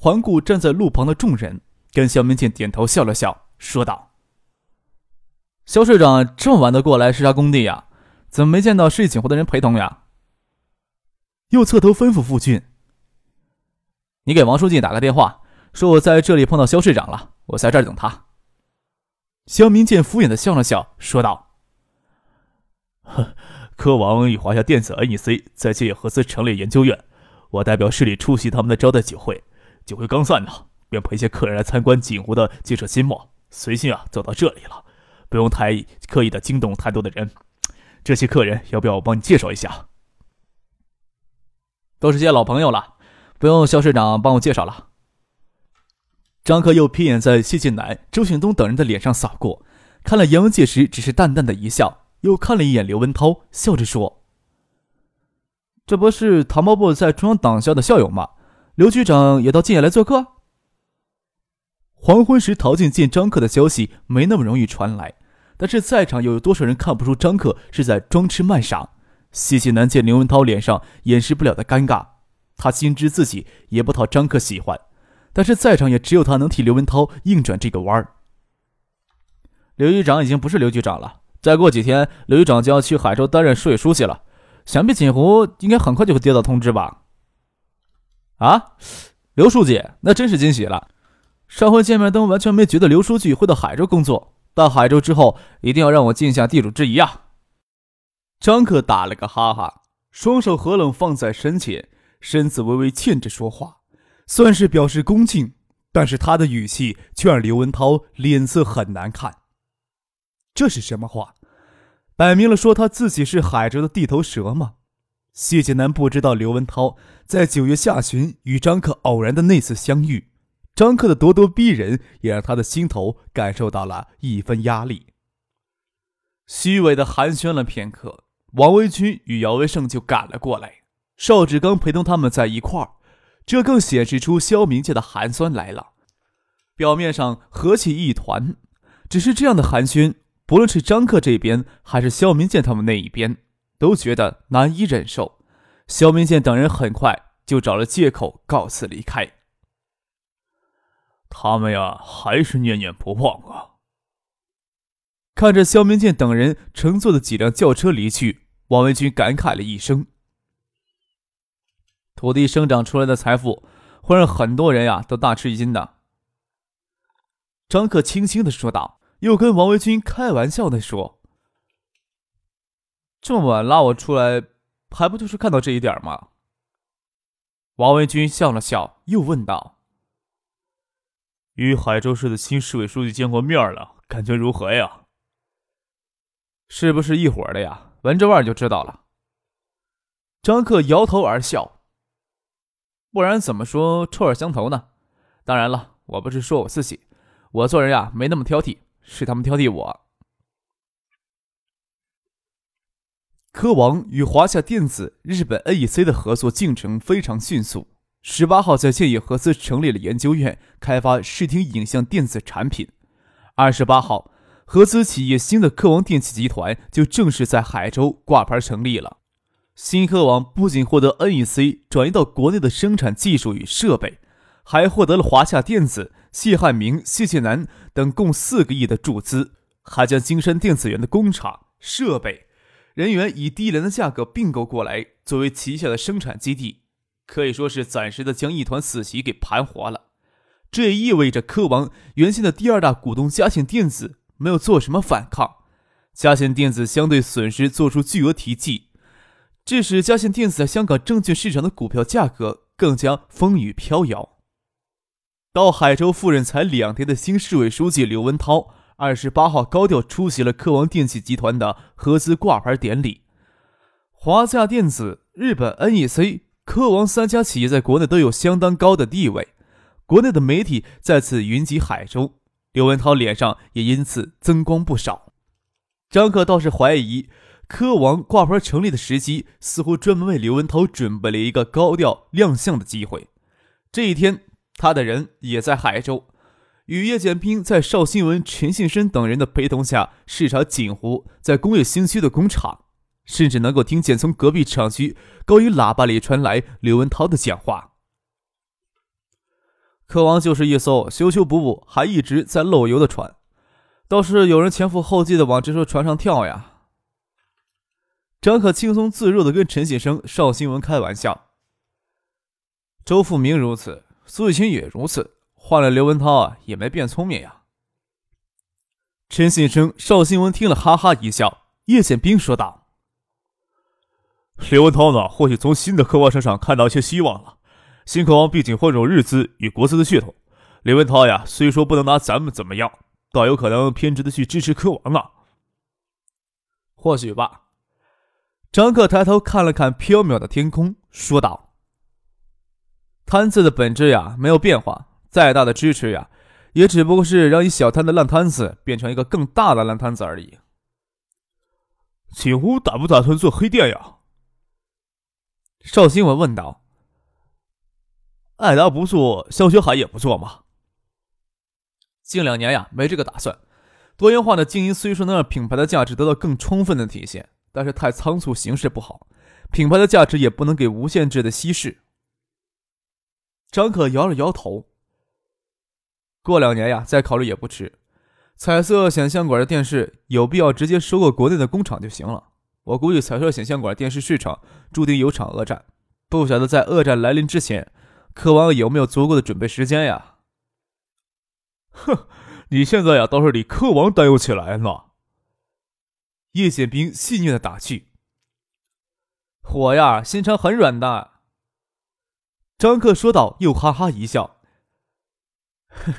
环顾站在路旁的众人，跟肖明建点头笑了笑，说道：“肖市长这么晚的过来视察工地呀？怎么没见到市里警护的人陪同呀？”又侧头吩咐傅俊：“你给王书记打个电话，说我在这里碰到肖市长了，我在这儿等他。”肖明建敷衍的笑了笑，说道：“呵，科王与华夏电子 NEC 在建业合资成立研究院。”我代表市里出席他们的招待酒会，酒会刚散呢，便陪些客人来参观锦湖的建设新貌，随性啊走到这里了，不用太刻意的惊动太多的人。这些客人要不要我帮你介绍一下？都是些老朋友了，不用肖市长帮我介绍了。张克又瞥眼在谢晋南、周显东等人的脸上扫过，看了严文介时只是淡淡的一笑，又看了一眼刘文涛，笑着说。这不是唐伯伯在中央党校的校友吗？刘局长也到建业来做客。黄昏时陶静见张克的消息没那么容易传来，但是在场又有多少人看不出张克是在装痴卖傻？谢谢南见刘文涛脸上掩饰不了的尴尬，他心知自己也不讨张克喜欢，但是在场也只有他能替刘文涛硬转这个弯儿。刘局长已经不是刘局长了，再过几天，刘局长就要去海州担任市委书记了。想必锦湖应该很快就会接到通知吧？啊，刘书记，那真是惊喜了。上回见面都完全没觉得刘书记会到海州工作，到海州之后一定要让我尽下地主之谊啊！张克打了个哈哈，双手合拢放在身前，身子微微欠着说话，算是表示恭敬，但是他的语气却让刘文涛脸色很难看。这是什么话？摆明了说他自己是海州的地头蛇吗？谢剑南不知道刘文涛在九月下旬与张克偶然的那次相遇，张克的咄咄逼人也让他的心头感受到了一分压力。虚伪的寒暄了片刻，王维军与姚维胜就赶了过来，邵志刚陪同他们在一块儿，这更显示出萧明界的寒酸来了。表面上和气一团，只是这样的寒暄。不论是张克这边，还是肖明建他们那一边，都觉得难以忍受。肖明建等人很快就找了借口告辞离开。他们呀，还是念念不忘啊！看着肖明建等人乘坐的几辆轿车离去，王维军感慨了一声：“土地生长出来的财富，会让很多人呀都大吃一惊的。”张克轻轻的说道。又跟王维军开玩笑的说：“这么晚拉我出来，还不就是看到这一点吗？”王文军笑了笑，又问道：“与海州市的新市委书记见过面了，感觉如何呀？是不是一伙的呀？闻着味就知道了。”张克摇头而笑：“不然怎么说臭味相投呢？当然了，我不是说我自己，我做人呀没那么挑剔。”是他们挑剔我。科王与华夏电子、日本 NEC 的合作进程非常迅速。十八号在建业合资成立了研究院，开发视听影像电子产品。二十八号，合资企业新的科王电器集团就正式在海州挂牌成立了。新科王不仅获得 NEC 转移到国内的生产技术与设备，还获得了华夏电子。谢汉明、谢谢南等共四个亿的注资，还将金山电子园的工厂、设备、人员以低廉的价格并购过来，作为旗下的生产基地，可以说是暂时的将一团死棋给盘活了。这也意味着科王原先的第二大股东嘉信电子没有做什么反抗，嘉信电子相对损失做出巨额提记，致使嘉信电子在香港证券市场的股票价格更加风雨飘摇。到海州赴任才两天的新市委书记刘文涛，二十八号高调出席了科王电器集团的合资挂牌典礼。华夏电子、日本 NEC、科王三家企业在国内都有相当高的地位，国内的媒体再次云集海州，刘文涛脸上也因此增光不少。张克倒是怀疑，科王挂牌成立的时机似乎专门为刘文涛准备了一个高调亮相的机会。这一天，他的人也在海州，与叶剑兵在邵新文、陈信生等人的陪同下视察锦湖在工业新区的工厂，甚至能够听见从隔壁厂区高音喇叭里传来刘文涛的讲话。科王就是一艘修修补补还一直在漏油的船。倒是有人前赴后继的往这艘船上跳呀！张可轻松自若的跟陈先生、邵新文开玩笑。周富明如此，苏雨清也如此，换了刘文涛啊，也没变聪明呀。陈先生、邵新文听了哈哈一笑。叶宪兵说道：“刘文涛呢，或许从新的科王身上看到一些希望了。新科王毕竟混入日资与国资的血统，刘文涛呀，虽说不能拿咱们怎么样。”倒有可能偏执的去支持科王啊，或许吧。张克抬头看了看缥缈的天空，说道：“贪字的本质呀，没有变化。再大的支持呀，也只不过是让一小摊的烂摊子变成一个更大的烂摊子而已。”锦湖打不打算做黑店呀？邵新文问道。爱达不做，肖学海也不做吗？近两年呀，没这个打算。多元化的经营虽说能让品牌的价值得到更充分的体现，但是太仓促，形势不好，品牌的价值也不能给无限制的稀释。张可摇了摇头。过两年呀，再考虑也不迟。彩色显像管的电视有必要直接收购国内的工厂就行了。我估计彩色显像管电视市场注定有场恶战，不晓得在恶战来临之前，科王有没有足够的准备时间呀？哼，你现在呀倒是替科王担忧起来了。叶宪兵戏谑的打趣：“我呀，心肠很软的。”张克说道，又哈哈一笑：“哼，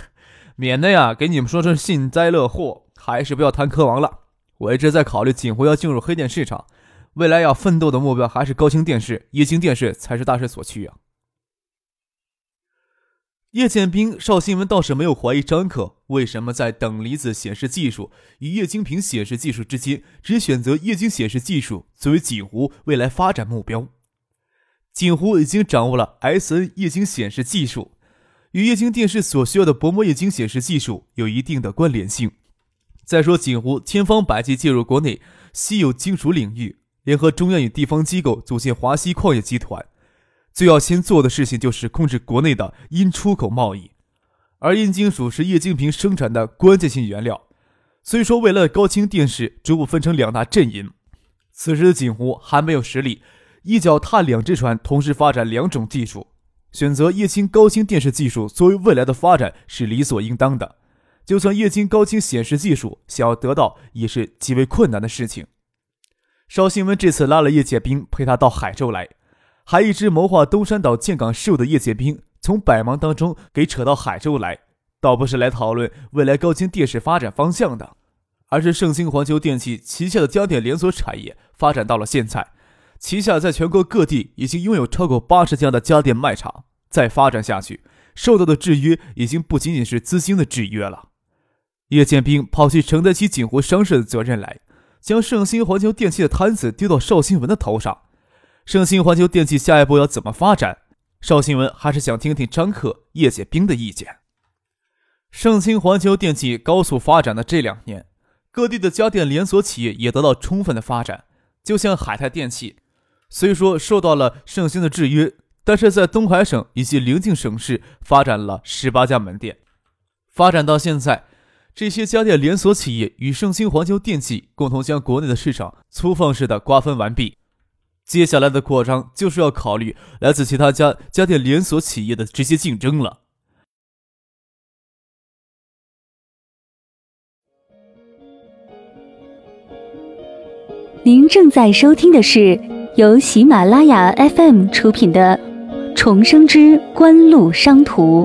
免得呀给你们说成幸灾乐祸，还是不要谈科王了。我一直在考虑锦湖要进入黑店市场，未来要奋斗的目标还是高清电视、液晶电视才是大势所趋啊。”叶剑兵、邵新文倒是没有怀疑张可为什么在等离子显示技术与液晶屏显示技术之间，只选择液晶显示技术作为锦湖未来发展目标。锦湖已经掌握了 SN 液晶显示技术，与液晶电视所需要的薄膜液晶显示技术有一定的关联性。再说，锦湖千方百计介入国内稀有金属领域，联合中央与地方机构组建华西矿业集团。最要先做的事情就是控制国内的因出口贸易，而硬金属是液晶屏生产的关键性原料。虽说未来高清电视逐步分成两大阵营，此时的锦湖还没有实力一脚踏两只船，同时发展两种技术。选择液晶高清电视技术作为未来的发展是理所应当的。就算液晶高清显示技术想要得到，也是极为困难的事情。邵新文这次拉了叶剑兵陪他到海州来。还一直谋划东山岛建港事务的叶剑兵，从百忙当中给扯到海州来，倒不是来讨论未来高清电视发展方向的，而是盛兴环球电器旗下的家电连锁产业发展到了现在，旗下在全国各地已经拥有超过八十家的家电卖场，再发展下去，受到的制约已经不仅仅是资金的制约了。叶剑兵抛弃承担起锦湖商事的责任来，将盛兴环球电器的摊子丢到邵新文的头上。盛兴环球电器下一步要怎么发展？邵新文还是想听听张克、叶剑兵的意见。盛兴环球电器高速发展的这两年，各地的家电连锁企业也得到充分的发展。就像海泰电器，虽说受到了盛兴的制约，但是在东海省以及邻近省市发展了十八家门店。发展到现在，这些家电连锁企业与盛兴环球电器共同将国内的市场粗放式的瓜分完毕。接下来的扩张就是要考虑来自其他家家电连锁企业的直接竞争了。您正在收听的是由喜马拉雅 FM 出品的《重生之官路商途》。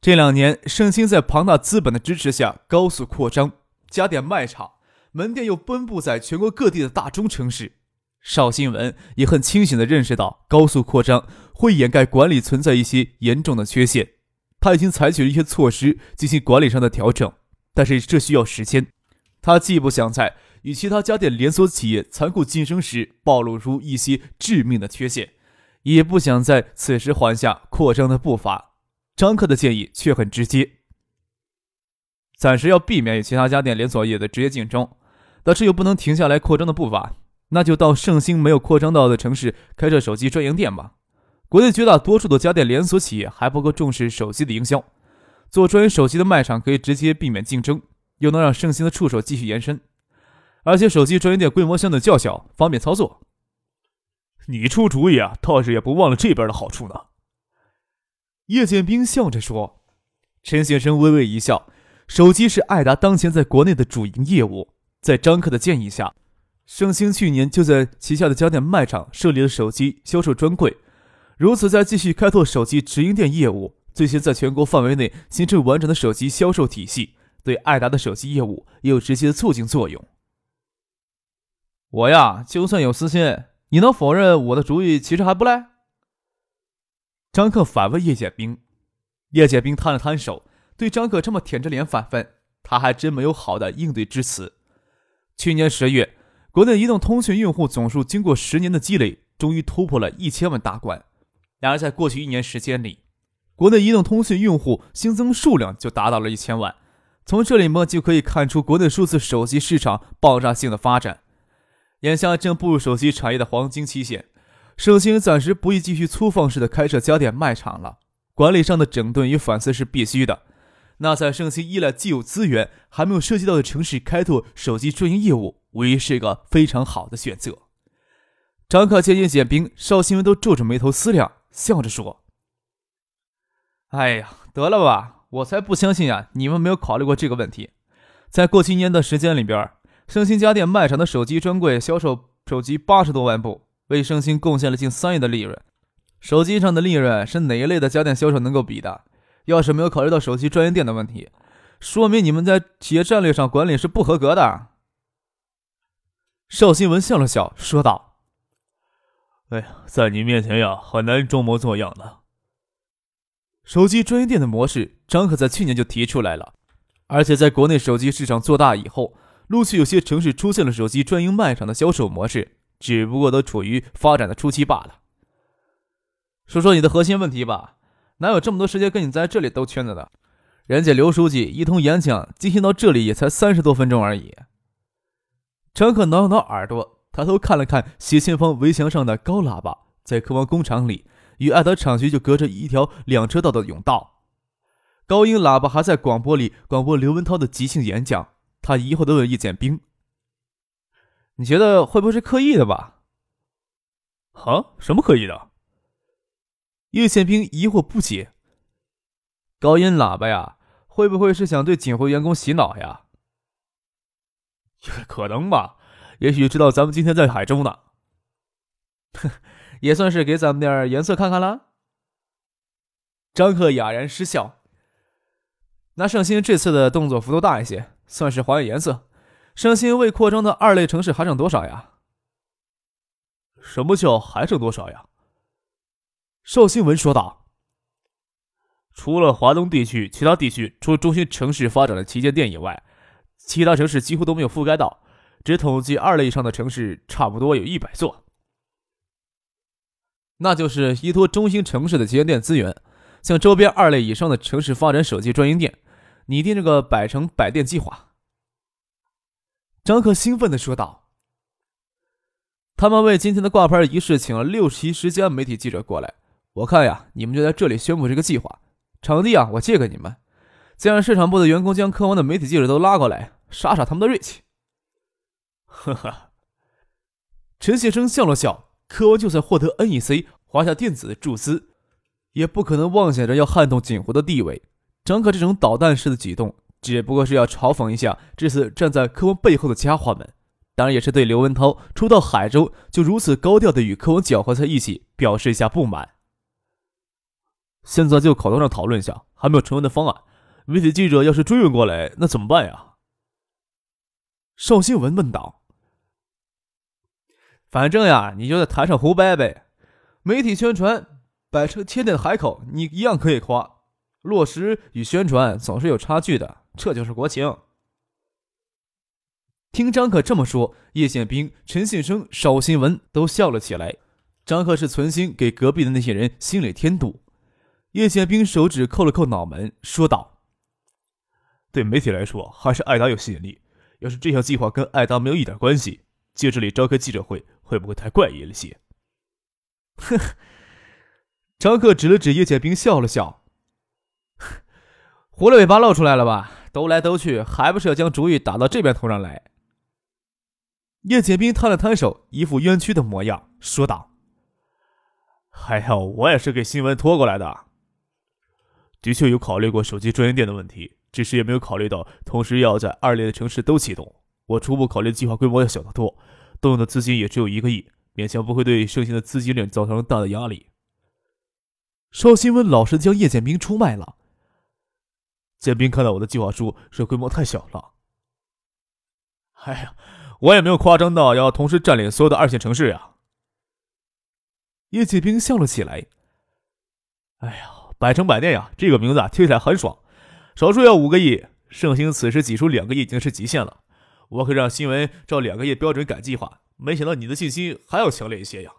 这两年，盛兴在庞大资本的支持下高速扩张，家电卖场、门店又分布在全国各地的大中城市。邵新文也很清醒地认识到，高速扩张会掩盖管理存在一些严重的缺陷。他已经采取了一些措施进行管理上的调整，但是这需要时间。他既不想在与其他家电连锁企业残酷竞争时暴露出一些致命的缺陷，也不想在此时缓下扩张的步伐。张克的建议却很直接：暂时要避免与其他家电连锁业的直接竞争，但是又不能停下来扩张的步伐。那就到盛兴没有扩张到的城市开设手机专营店吧。国内绝大多数的家电连锁企业还不够重视手机的营销，做专业手机的卖场可以直接避免竞争，又能让盛兴的触手继续延伸。而且手机专营店规模相对较小，方便操作。你出主意啊，倒是也不忘了这边的好处呢。叶剑兵笑着说。陈先生微微一笑，手机是爱达当前在国内的主营业务，在张克的建议下。盛兴去年就在旗下的家电卖场设立了手机销售专柜，如此再继续开拓手机直营店业务，最先在全国范围内形成完整的手机销售体系，对爱达的手机业务也有直接的促进作用。我呀，就算有私心，你能否认我的主意其实还不赖？张克反问叶剑兵，叶剑兵摊了摊手，对张克这么舔着脸反问，他还真没有好的应对之词。去年十月。国内移动通讯用户总数经过十年的积累，终于突破了一千万大关。然而，在过去一年时间里，国内移动通讯用户新增数量就达到了一千万。从这里么就可以看出国内数字手机市场爆炸性的发展。眼下正步入手机产业的黄金期限，盛兴暂时不宜继续粗放式的开设家电卖场了。管理上的整顿与反思是必须的。那在盛兴依赖既有资源还没有涉及到的城市开拓手机专营业务。无疑是个非常好的选择。张克见叶简兵、邵新文都皱着眉头思量，笑着说：“哎呀，得了吧，我才不相信啊！你们没有考虑过这个问题。在过去一年的时间里边，盛兴家电卖场的手机专柜销售手机八十多万部，为盛兴贡献了近三亿的利润。手机上的利润是哪一类的家电销售能够比的？要是没有考虑到手机专营店的问题，说明你们在企业战略上管理是不合格的。”邵新文笑了笑，说道：“哎呀，在你面前呀，很难装模作样的。手机专营店的模式，张可在去年就提出来了，而且在国内手机市场做大以后，陆续有些城市出现了手机专营卖场的销售模式，只不过都处于发展的初期罢了。说说你的核心问题吧，哪有这么多时间跟你在这里兜圈子的？人家刘书记一通演讲进行到这里也才三十多分钟而已。”张可挠了挠耳朵，抬头看了看斜前方围墙上的高喇叭，在科王工厂里，与爱德厂区就隔着一条两车道的甬道。高音喇叭还在广播里广播刘文涛的即兴演讲。他疑惑地问叶剑兵：“你觉得会不会是刻意的吧？”“啊，什么刻意的？”叶剑兵疑惑不解。“高音喇叭呀，会不会是想对锦湖员工洗脑呀？”可能吧，也许知道咱们今天在海州呢。哼，也算是给咱们点颜色看看了。张克哑然失笑。那盛兴这次的动作幅度大一些，算是还原颜色。盛兴未扩张的二类城市还剩多少呀？什么叫还剩多少呀？邵新文说道：“除了华东地区，其他地区除中心城市发展的旗舰店以外。”其他城市几乎都没有覆盖到，只统计二类以上的城市，差不多有一百座。那就是依托中心城市的旗舰店资源，向周边二类以上的城市发展手机专营店，拟定这个百城百店计划。张克兴奋地说道：“他们为今天的挂牌仪式请了六七十家媒体记者过来，我看呀，你们就在这里宣布这个计划，场地啊，我借给你们。”再让市场部的员工将科王的媒体记者都拉过来，杀杀他们的锐气。呵呵，陈先生笑了笑。柯文就算获得 NEC、华夏电子的注资，也不可能妄想着要撼动锦湖的地位。张可这种捣蛋式的举动，只不过是要嘲讽一下这次站在柯文背后的家伙们，当然也是对刘文涛初到海州就如此高调的与柯文搅和在一起表示一下不满。现在就口头上讨论一下，还没有成文的方案。媒体记者要是追问过来，那怎么办呀？邵新文问道。反正呀，你就在台上胡掰呗。媒体宣传摆成天天的海口，你一样可以夸。落实与宣传总是有差距的，这就是国情。听张可这么说，叶宪兵、陈信生、邵新文都笑了起来。张克是存心给隔壁的那些人心里添堵。叶宪兵手指扣了扣脑门，说道：“对媒体来说，还是艾达有吸引力。要是这项计划跟艾达没有一点关系，借这里召开记者会，会不会太怪异了些？”呵呵。张克指了指叶宪兵，笑了笑：“ 狐狸尾巴露出来了吧？兜来兜去，还不是要将主意打到这边头上来？”叶剑兵摊了摊手，一副冤屈的模样，说道：“还好，我也是给新闻拖过来的。的确有考虑过手机专营店的问题，只是也没有考虑到同时要在二类的城市都启动。我初步考虑计划规模要小得多，动用的资金也只有一个亿，勉强不会对盛行的资金链造成大的压力。”邵新文老实将叶剑兵出卖了。剑兵看到我的计划书，说规模太小了。哎呀。我也没有夸张到要同时占领所有的二线城市呀。叶启兵笑了起来。哎呀，百城百店呀，这个名字听起来很爽。少说要五个亿，盛兴此时挤出两个亿已经是极限了。我可让新闻照两个月标准改计划，没想到你的信心还要强烈一些呀。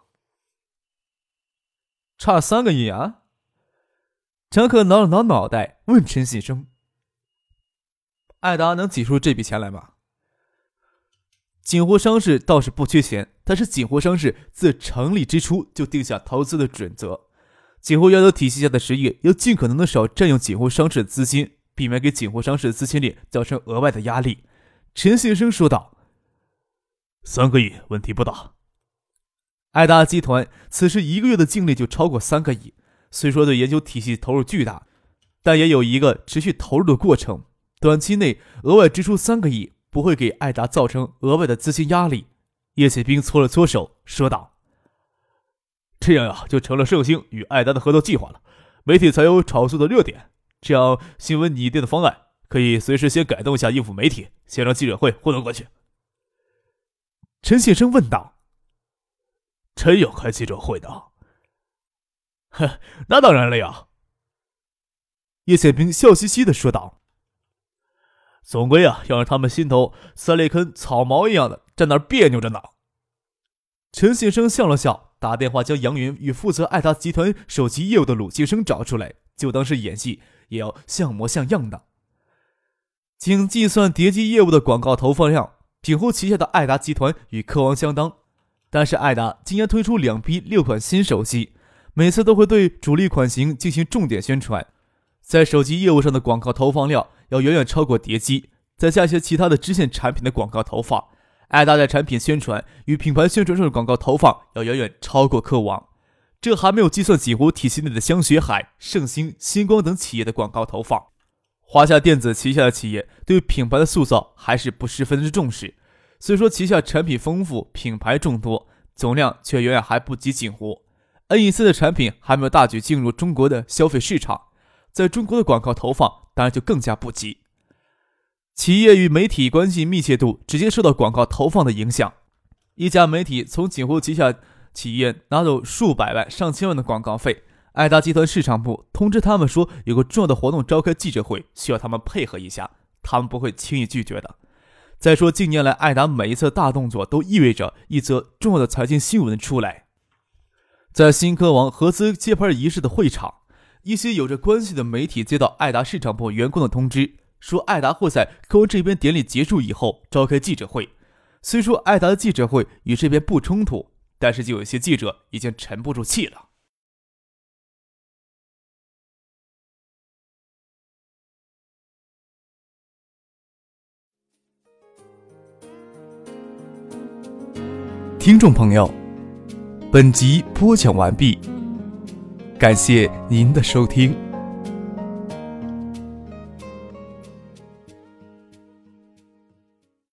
差三个亿啊！陈克挠了挠脑袋，问陈信生：“艾达能挤出这笔钱来吗？”锦湖商事倒是不缺钱，但是锦湖商事自成立之初就定下投资的准则：锦湖原有体系下的实业要尽可能的少占用锦湖商事的资金，避免给锦湖商事的资金链造成额外的压力。陈先生说道：“三个亿问题不大。爱达集团此时一个月的净利就超过三个亿，虽说对研究体系投入巨大，但也有一个持续投入的过程，短期内额外支出三个亿。”不会给艾达造成额外的资金压力。叶启兵搓了搓手，说道：“这样呀，就成了盛兴与艾达的合作计划了。媒体才有炒作的热点，这样新闻拟定的方案可以随时先改动一下，应付媒体，先让记者会糊弄过去。”陈先生问道：“真要开记者会的？”“哼，那当然了呀。”叶宪兵笑嘻嘻的说道。总归啊，要让他们心头塞了一根草毛一样的，在那别扭着呢。陈先生笑了笑，打电话将杨云与负责爱达集团手机业务的鲁先生找出来，就当是演戏，也要像模像样的。仅计算叠机业务的广告投放量，品湖旗下的爱达集团与科王相当。但是爱达今年推出两批六款新手机，每次都会对主力款型进行重点宣传，在手机业务上的广告投放量。要远远超过叠机，再加些其他的支线产品的广告投放，爱达在产品宣传与品牌宣传上的广告投放要远远超过科王。这还没有计算锦湖体系内的香雪海、盛兴、星光等企业的广告投放。华夏电子旗下的企业对品牌的塑造还是不十分之重视，虽说旗下产品丰富、品牌众多，总量却远远还不及锦湖。NEC 的产品还没有大举进入中国的消费市场。在中国的广告投放当然就更加不及。企业与媒体关系密切度直接受到广告投放的影响。一家媒体从锦湖旗下企业拿走数百万、上千万的广告费，爱达集团市场部通知他们说有个重要的活动召开记者会，需要他们配合一下，他们不会轻易拒绝的。再说近年来爱达每一次大动作都意味着一则重要的财经新闻出来。在新科王合资接盘仪式的会场。一些有着关系的媒体接到爱达市场部员工的通知，说爱达会在科王这边典礼结束以后召开记者会。虽说爱达的记者会与这边不冲突，但是就有些记者已经沉不住气了。听众朋友，本集播讲完毕。感谢您的收听。